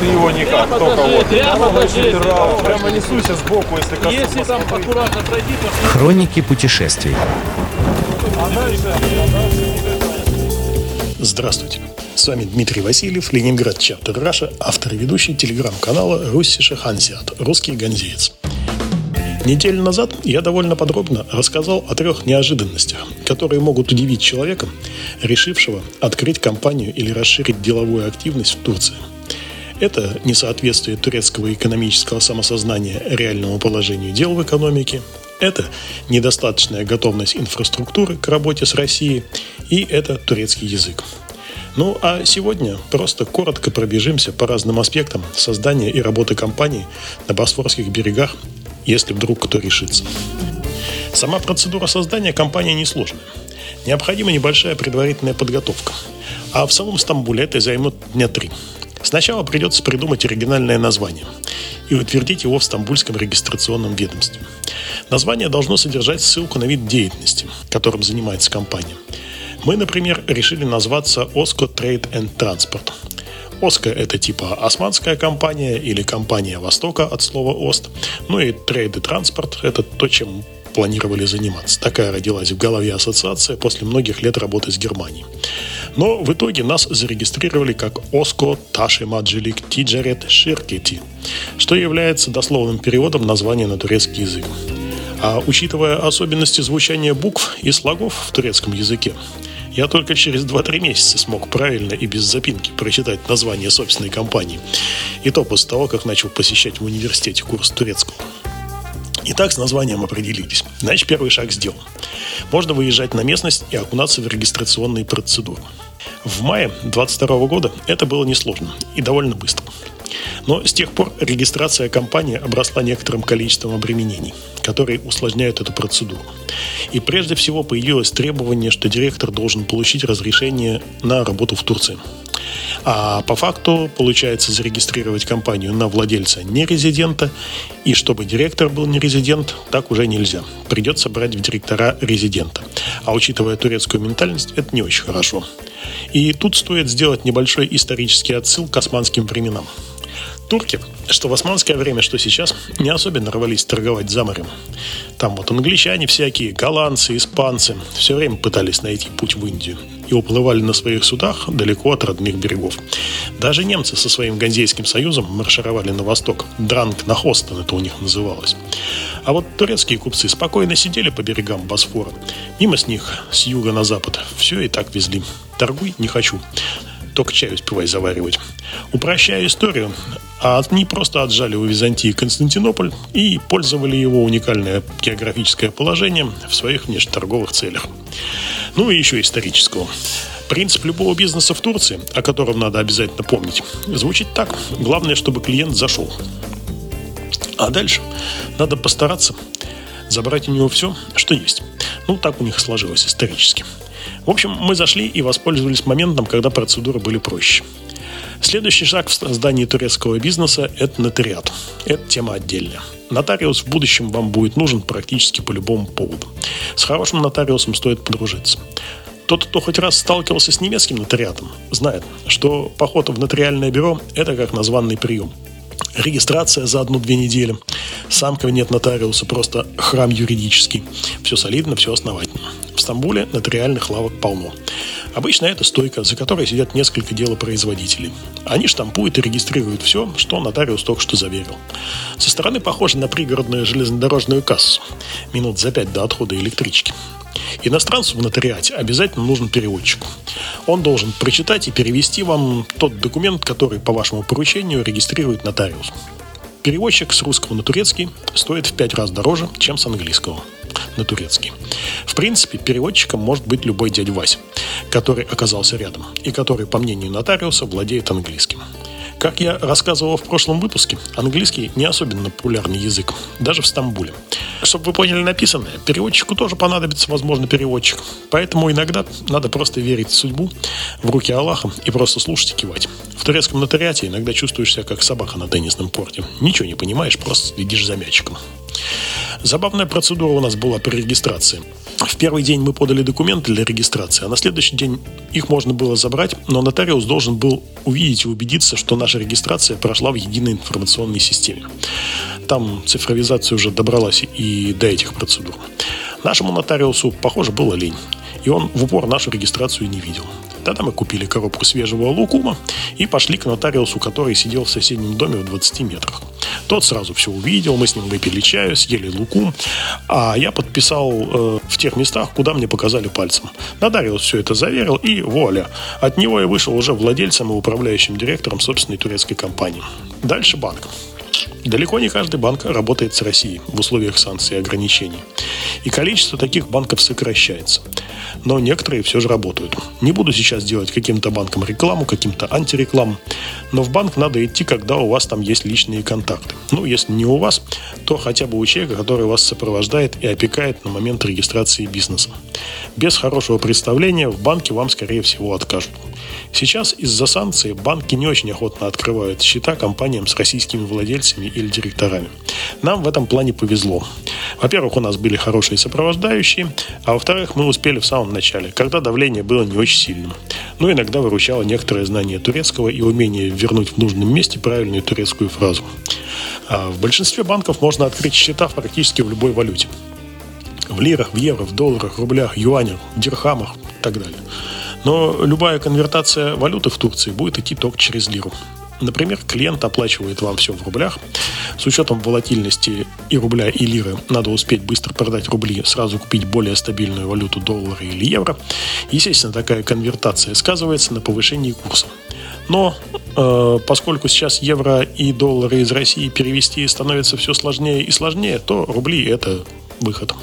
Ты его никак, Прямо только вот. прямо даже, Прямо, прямо несуйся сбоку, если коснусь. Если там аккуратно пройти, то Хроники путешествий. Здравствуйте. С вами Дмитрий Васильев, Ленинград Чаптер Раша, автор и ведущий телеграм-канала Руссиша Хансиат, русский ганзеец. Неделю назад я довольно подробно рассказал о трех неожиданностях, которые могут удивить человека, решившего открыть компанию или расширить деловую активность в Турции. Это несоответствие турецкого экономического самосознания реальному положению дел в экономике, это недостаточная готовность инфраструктуры к работе с Россией, и это турецкий язык. Ну а сегодня просто коротко пробежимся по разным аспектам создания и работы компании на Босфорских берегах, если вдруг кто решится. Сама процедура создания компании несложная. Необходима небольшая предварительная подготовка. А в самом Стамбуле это займет дня три. Сначала придется придумать оригинальное название и утвердить его в Стамбульском регистрационном ведомстве. Название должно содержать ссылку на вид деятельности, которым занимается компания. Мы, например, решили назваться Osco Trade and Transport. Оска – это типа османская компания или компания Востока от слова Ост. Ну и Trade и Transport – это то, чем планировали заниматься. Такая родилась в голове ассоциация после многих лет работы с Германией. Но в итоге нас зарегистрировали как Оско Таши Маджилик Тиджарет Ширкети, что является дословным переводом названия на турецкий язык. А учитывая особенности звучания букв и слогов в турецком языке, я только через 2-3 месяца смог правильно и без запинки прочитать название собственной компании. И то после того, как начал посещать в университете курс турецкого. Итак, с названием определились. Значит, первый шаг сделан. Можно выезжать на местность и окунаться в регистрационные процедуры. В мае 2022 года это было несложно и довольно быстро. Но с тех пор регистрация компании обросла некоторым количеством обременений, которые усложняют эту процедуру. И прежде всего появилось требование, что директор должен получить разрешение на работу в Турции. А по факту получается зарегистрировать компанию на владельца не резидента, и чтобы директор был не резидент, так уже нельзя. Придется брать в директора резидента. А учитывая турецкую ментальность, это не очень хорошо. И тут стоит сделать небольшой исторический отсыл к османским временам. Турки, что в османское время, что сейчас, не особенно рвались торговать за морем. Там вот англичане всякие, голландцы, испанцы все время пытались найти путь в Индию и уплывали на своих судах далеко от родных берегов. Даже немцы со своим Ганзейским союзом маршировали на восток. Дранг на Хостон это у них называлось. А вот турецкие купцы спокойно сидели по берегам Босфора. Мимо с них, с юга на запад, все и так везли. Торгуй не хочу только чай успевай заваривать. Упрощая историю, они просто отжали у Византии Константинополь и пользовали его уникальное географическое положение в своих внешнеторговых целях. Ну и еще исторического. Принцип любого бизнеса в Турции, о котором надо обязательно помнить, звучит так. Главное, чтобы клиент зашел. А дальше надо постараться забрать у него все, что есть. Ну, так у них сложилось исторически. В общем, мы зашли и воспользовались моментом, когда процедуры были проще. Следующий шаг в создании турецкого бизнеса – это нотариат. Это тема отдельная. Нотариус в будущем вам будет нужен практически по любому поводу. С хорошим нотариусом стоит подружиться. Тот, кто хоть раз сталкивался с немецким нотариатом, знает, что поход в нотариальное бюро – это как названный прием. Регистрация за одну-две недели. Сам кабинет нотариуса просто храм юридический. Все солидно, все основательно. В Стамбуле нотариальных лавок полно. Обычно это стойка, за которой сидят несколько делопроизводителей. Они штампуют и регистрируют все, что нотариус только что заверил. Со стороны похоже на пригородную железнодорожную кассу. Минут за пять до отхода электрички. Иностранцу в нотариате обязательно нужен переводчик. Он должен прочитать и перевести вам тот документ, который по вашему поручению регистрирует нотариус. Переводчик с русского на турецкий стоит в пять раз дороже, чем с английского на турецкий. В принципе, переводчиком может быть любой дядя Вася, который оказался рядом и который, по мнению нотариуса, владеет английским. Как я рассказывал в прошлом выпуске, английский не особенно популярный язык, даже в Стамбуле. Чтобы вы поняли написанное, переводчику тоже понадобится, возможно, переводчик. Поэтому иногда надо просто верить в судьбу, в руки Аллаха и просто слушать и кивать. В турецком нотариате иногда чувствуешь себя как собака на теннисном порте. Ничего не понимаешь, просто следишь за мячиком. Забавная процедура у нас была при регистрации. В первый день мы подали документы для регистрации, а на следующий день их можно было забрать, но нотариус должен был увидеть и убедиться, что наша регистрация прошла в единой информационной системе. Там цифровизация уже добралась и до этих процедур. Нашему нотариусу, похоже, было лень, и он в упор нашу регистрацию не видел. Тогда мы купили коробку свежего лукума и пошли к нотариусу, который сидел в соседнем доме в 20 метрах. Тот сразу все увидел, мы с ним выпили чаю, съели лукум, а я подписал э, в тех местах, куда мне показали пальцем. Нотариус все это заверил, и вуаля. От него я вышел уже владельцем и управляющим директором собственной турецкой компании. Дальше банк. Далеко не каждый банк работает с Россией в условиях санкций и ограничений. И количество таких банков сокращается. Но некоторые все же работают. Не буду сейчас делать каким-то банкам рекламу, каким-то антирекламу. Но в банк надо идти, когда у вас там есть личные контакты. Ну, если не у вас, то хотя бы у человека, который вас сопровождает и опекает на момент регистрации бизнеса. Без хорошего представления в банке вам, скорее всего, откажут. Сейчас из-за санкций банки не очень охотно открывают счета компаниям с российскими владельцами или директорами. Нам в этом плане повезло. Во-первых, у нас были хорошие сопровождающие, а во-вторых, мы успели в самом начале, когда давление было не очень сильным. Но иногда выручало некоторое знание турецкого и умение вернуть в нужном месте правильную турецкую фразу. А в большинстве банков можно открыть счета практически в любой валюте. В лирах, в евро, в долларах, рублях, юанях, дирхамах и так далее. Но любая конвертация валюты в Турции будет идти только через лиру. Например, клиент оплачивает вам все в рублях. С учетом волатильности и рубля, и лиры надо успеть быстро продать рубли, сразу купить более стабильную валюту доллара или евро. Естественно, такая конвертация сказывается на повышении курса. Но э, поскольку сейчас евро и доллары из России перевести становится все сложнее и сложнее, то рубли это выход.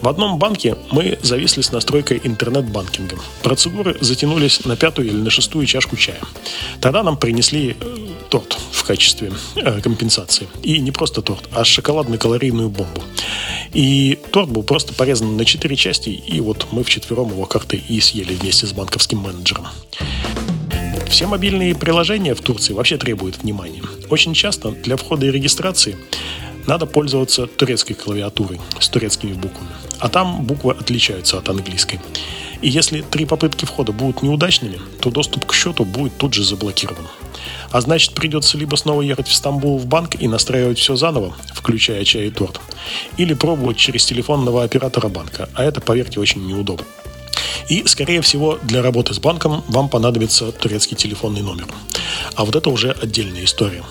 В одном банке мы зависли с настройкой интернет-банкинга. Процедуры затянулись на пятую или на шестую чашку чая. Тогда нам принесли э, торт в качестве э, компенсации. И не просто торт, а шоколадно-калорийную бомбу. И торт был просто порезан на четыре части, и вот мы вчетвером его как-то и съели вместе с банковским менеджером. Все мобильные приложения в Турции вообще требуют внимания. Очень часто для входа и регистрации надо пользоваться турецкой клавиатурой с турецкими буквами. А там буквы отличаются от английской. И если три попытки входа будут неудачными, то доступ к счету будет тут же заблокирован. А значит, придется либо снова ехать в Стамбул в банк и настраивать все заново, включая чай и торт, или пробовать через телефонного оператора банка, а это, поверьте, очень неудобно. И, скорее всего, для работы с банком вам понадобится турецкий телефонный номер. А вот это уже отдельная история.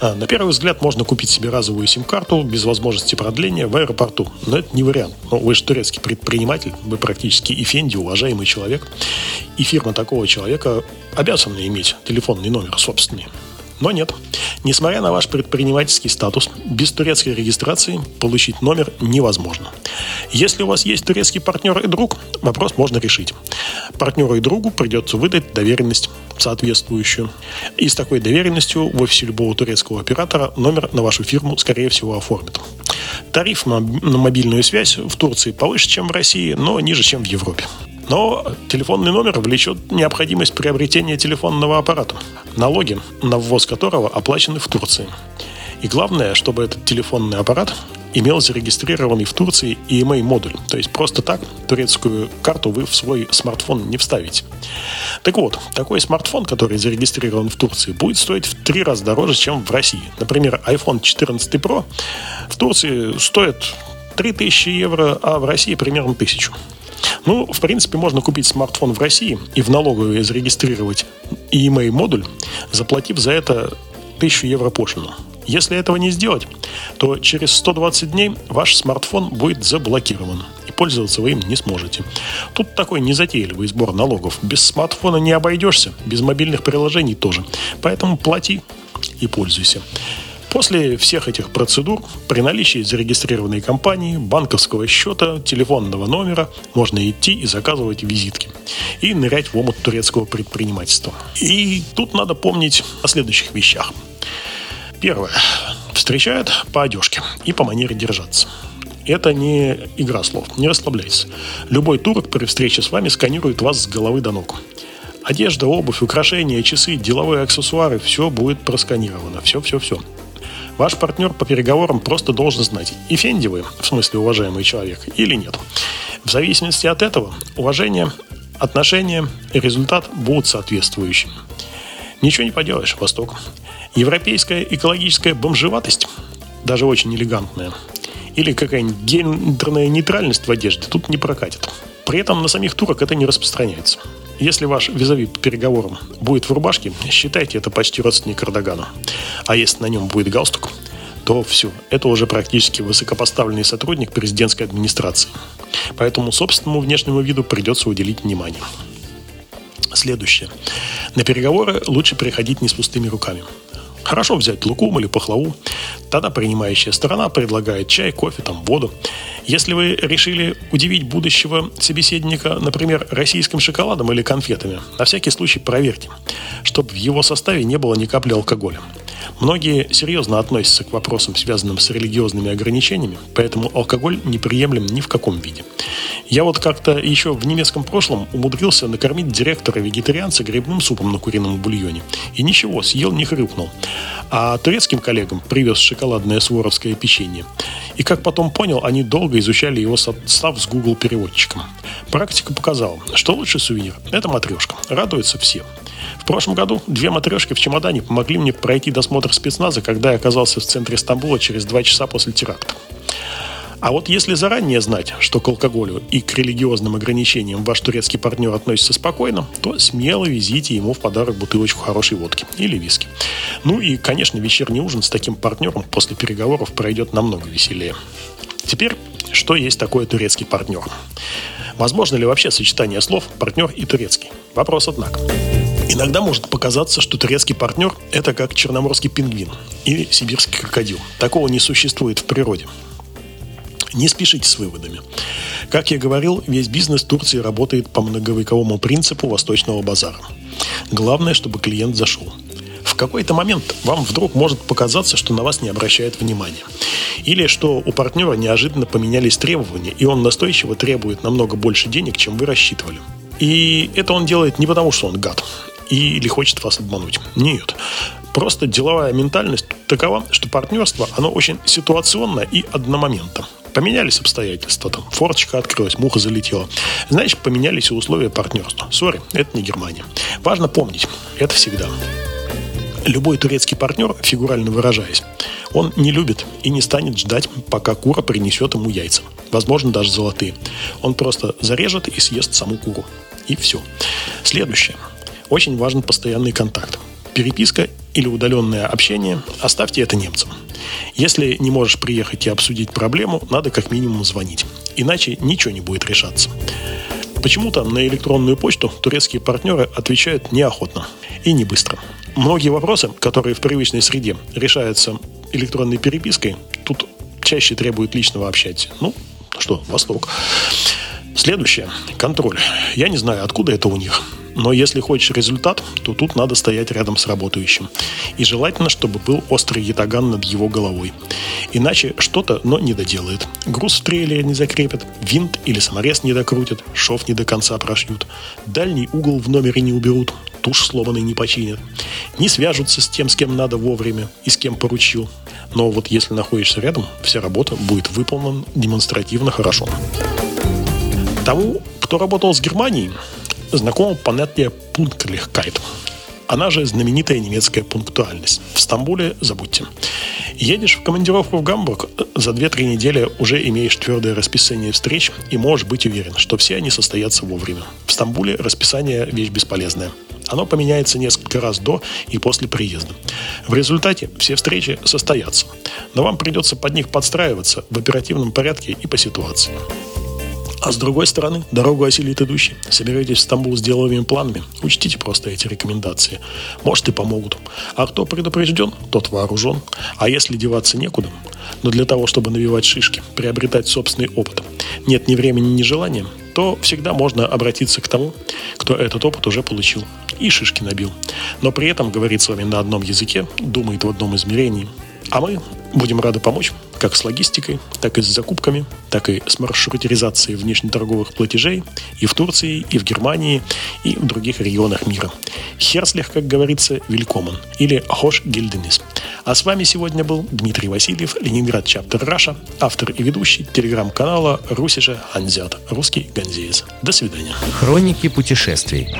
А, на первый взгляд можно купить себе разовую сим-карту без возможности продления в аэропорту. Но это не вариант. Но вы же турецкий предприниматель, вы практически Эфенди, уважаемый человек. И фирма такого человека обязана иметь телефонный номер собственный. Но нет. Несмотря на ваш предпринимательский статус, без турецкой регистрации получить номер невозможно. Если у вас есть турецкий партнер и друг, вопрос можно решить. Партнеру и другу придется выдать доверенность соответствующую. И с такой доверенностью в офисе любого турецкого оператора номер на вашу фирму, скорее всего, оформят. Тариф на мобильную связь в Турции повыше, чем в России, но ниже, чем в Европе. Но телефонный номер влечет необходимость приобретения телефонного аппарата, налоги на ввоз которого оплачены в Турции. И главное, чтобы этот телефонный аппарат имел зарегистрированный в Турции EMA-модуль. То есть просто так турецкую карту вы в свой смартфон не вставите. Так вот, такой смартфон, который зарегистрирован в Турции, будет стоить в три раза дороже, чем в России. Например, iPhone 14 Pro в Турции стоит 3000 евро, а в России примерно 1000. Ну, в принципе, можно купить смартфон в России и в налоговые зарегистрировать EMA-модуль, заплатив за это 1000 евро пошлину. Если этого не сделать, то через 120 дней ваш смартфон будет заблокирован и пользоваться вы им не сможете. Тут такой незатейливый сбор налогов. Без смартфона не обойдешься, без мобильных приложений тоже. Поэтому плати и пользуйся. После всех этих процедур, при наличии зарегистрированной компании, банковского счета, телефонного номера, можно идти и заказывать визитки и нырять в омут турецкого предпринимательства. И тут надо помнить о следующих вещах. Первое. Встречают по одежке и по манере держаться. Это не игра слов, не расслабляйся. Любой турок при встрече с вами сканирует вас с головы до ног. Одежда, обувь, украшения, часы, деловые аксессуары – все будет просканировано. Все-все-все. Ваш партнер по переговорам просто должен знать, эфенди вы, в смысле уважаемый человек, или нет. В зависимости от этого, уважение, отношения и результат будут соответствующими. Ничего не поделаешь, Восток. Европейская экологическая бомжеватость, даже очень элегантная, или какая-нибудь гендерная нейтральность в одежде тут не прокатит. При этом на самих турок это не распространяется. Если ваш визави по переговорам будет в рубашке, считайте это почти родственник Эрдогана. А если на нем будет галстук, то все, это уже практически высокопоставленный сотрудник президентской администрации. Поэтому собственному внешнему виду придется уделить внимание. Следующее. На переговоры лучше приходить не с пустыми руками. Хорошо взять лукум или пахлаву. Тогда принимающая сторона предлагает чай, кофе, там, воду. Если вы решили удивить будущего собеседника, например, российским шоколадом или конфетами, на всякий случай проверьте, чтобы в его составе не было ни капли алкоголя. Многие серьезно относятся к вопросам, связанным с религиозными ограничениями, поэтому алкоголь неприемлем ни в каком виде. Я вот как-то еще в немецком прошлом умудрился накормить директора вегетарианца грибным супом на курином бульоне. И ничего, съел, не хрюкнул. А турецким коллегам привез шоколадное суворовское печенье. И как потом понял, они долго изучали его состав с Google переводчиком. Практика показала, что лучший сувенир – это матрешка. Радуются все. В прошлом году две матрешки в чемодане помогли мне пройти досмотр спецназа, когда я оказался в центре Стамбула через два часа после теракта. А вот если заранее знать, что к алкоголю и к религиозным ограничениям ваш турецкий партнер относится спокойно, то смело везите ему в подарок бутылочку хорошей водки или виски. Ну и, конечно, вечерний ужин с таким партнером после переговоров пройдет намного веселее. Теперь, что есть такое турецкий партнер? Возможно ли вообще сочетание слов «партнер» и «турецкий»? Вопрос, однако. Иногда может показаться, что турецкий партнер – это как черноморский пингвин или сибирский крокодил. Такого не существует в природе. Не спешите с выводами. Как я говорил, весь бизнес Турции работает по многовековому принципу восточного базара. Главное, чтобы клиент зашел. В какой-то момент вам вдруг может показаться, что на вас не обращают внимания. Или что у партнера неожиданно поменялись требования, и он настойчиво требует намного больше денег, чем вы рассчитывали. И это он делает не потому, что он гад или хочет вас обмануть. Нет. Просто деловая ментальность такова, что партнерство, оно очень ситуационное и одномоментно. Поменялись обстоятельства, там, форточка открылась, муха залетела. Значит, поменялись и условия партнерства. Сори, это не Германия. Важно помнить, это всегда. Любой турецкий партнер, фигурально выражаясь, он не любит и не станет ждать, пока кура принесет ему яйца. Возможно, даже золотые. Он просто зарежет и съест саму куру. И все. Следующее. Очень важен постоянный контакт. Переписка или удаленное общение оставьте это немцам. Если не можешь приехать и обсудить проблему, надо как минимум звонить. Иначе ничего не будет решаться. Почему-то на электронную почту турецкие партнеры отвечают неохотно и не быстро. Многие вопросы, которые в привычной среде решаются электронной перепиской, тут чаще требуют личного общения. Ну, что, Восток. Следующее. Контроль. Я не знаю, откуда это у них. Но если хочешь результат, то тут надо стоять рядом с работающим. И желательно, чтобы был острый ятаган над его головой. Иначе что-то, но не доделает. Груз в трейлере не закрепят, винт или саморез не докрутят, шов не до конца прошьют, дальний угол в номере не уберут, тушь сломанный не починят. Не свяжутся с тем, с кем надо вовремя и с кем поручил. Но вот если находишься рядом, вся работа будет выполнена демонстративно хорошо. Тому, кто работал с Германией, знакомо понятие «пунктлихкайт». Она же знаменитая немецкая пунктуальность. В Стамбуле забудьте. Едешь в командировку в Гамбург, за 2-3 недели уже имеешь твердое расписание встреч и можешь быть уверен, что все они состоятся вовремя. В Стамбуле расписание – вещь бесполезная. Оно поменяется несколько раз до и после приезда. В результате все встречи состоятся, но вам придется под них подстраиваться в оперативном порядке и по ситуации. А с другой стороны, дорогу осилит идущий. Собираетесь в Стамбул с деловыми планами? Учтите просто эти рекомендации. Может и помогут. А кто предупрежден, тот вооружен. А если деваться некуда? Но для того, чтобы навивать шишки, приобретать собственный опыт, нет ни времени, ни желания, то всегда можно обратиться к тому, кто этот опыт уже получил и шишки набил. Но при этом говорит с вами на одном языке, думает в одном измерении А мы будем рады помочь как с логистикой, так и с закупками, так и с маршрутизацией внешнеторговых платежей и в Турции, и в Германии, и в других регионах мира. Херслих, как говорится, великоман или хош гильденис. А с вами сегодня был Дмитрий Васильев, Ленинград Чаптер Раша, автор и ведущий телеграм-канала Русиша Анзят, русский ганзеец. До свидания. Хроники путешествий.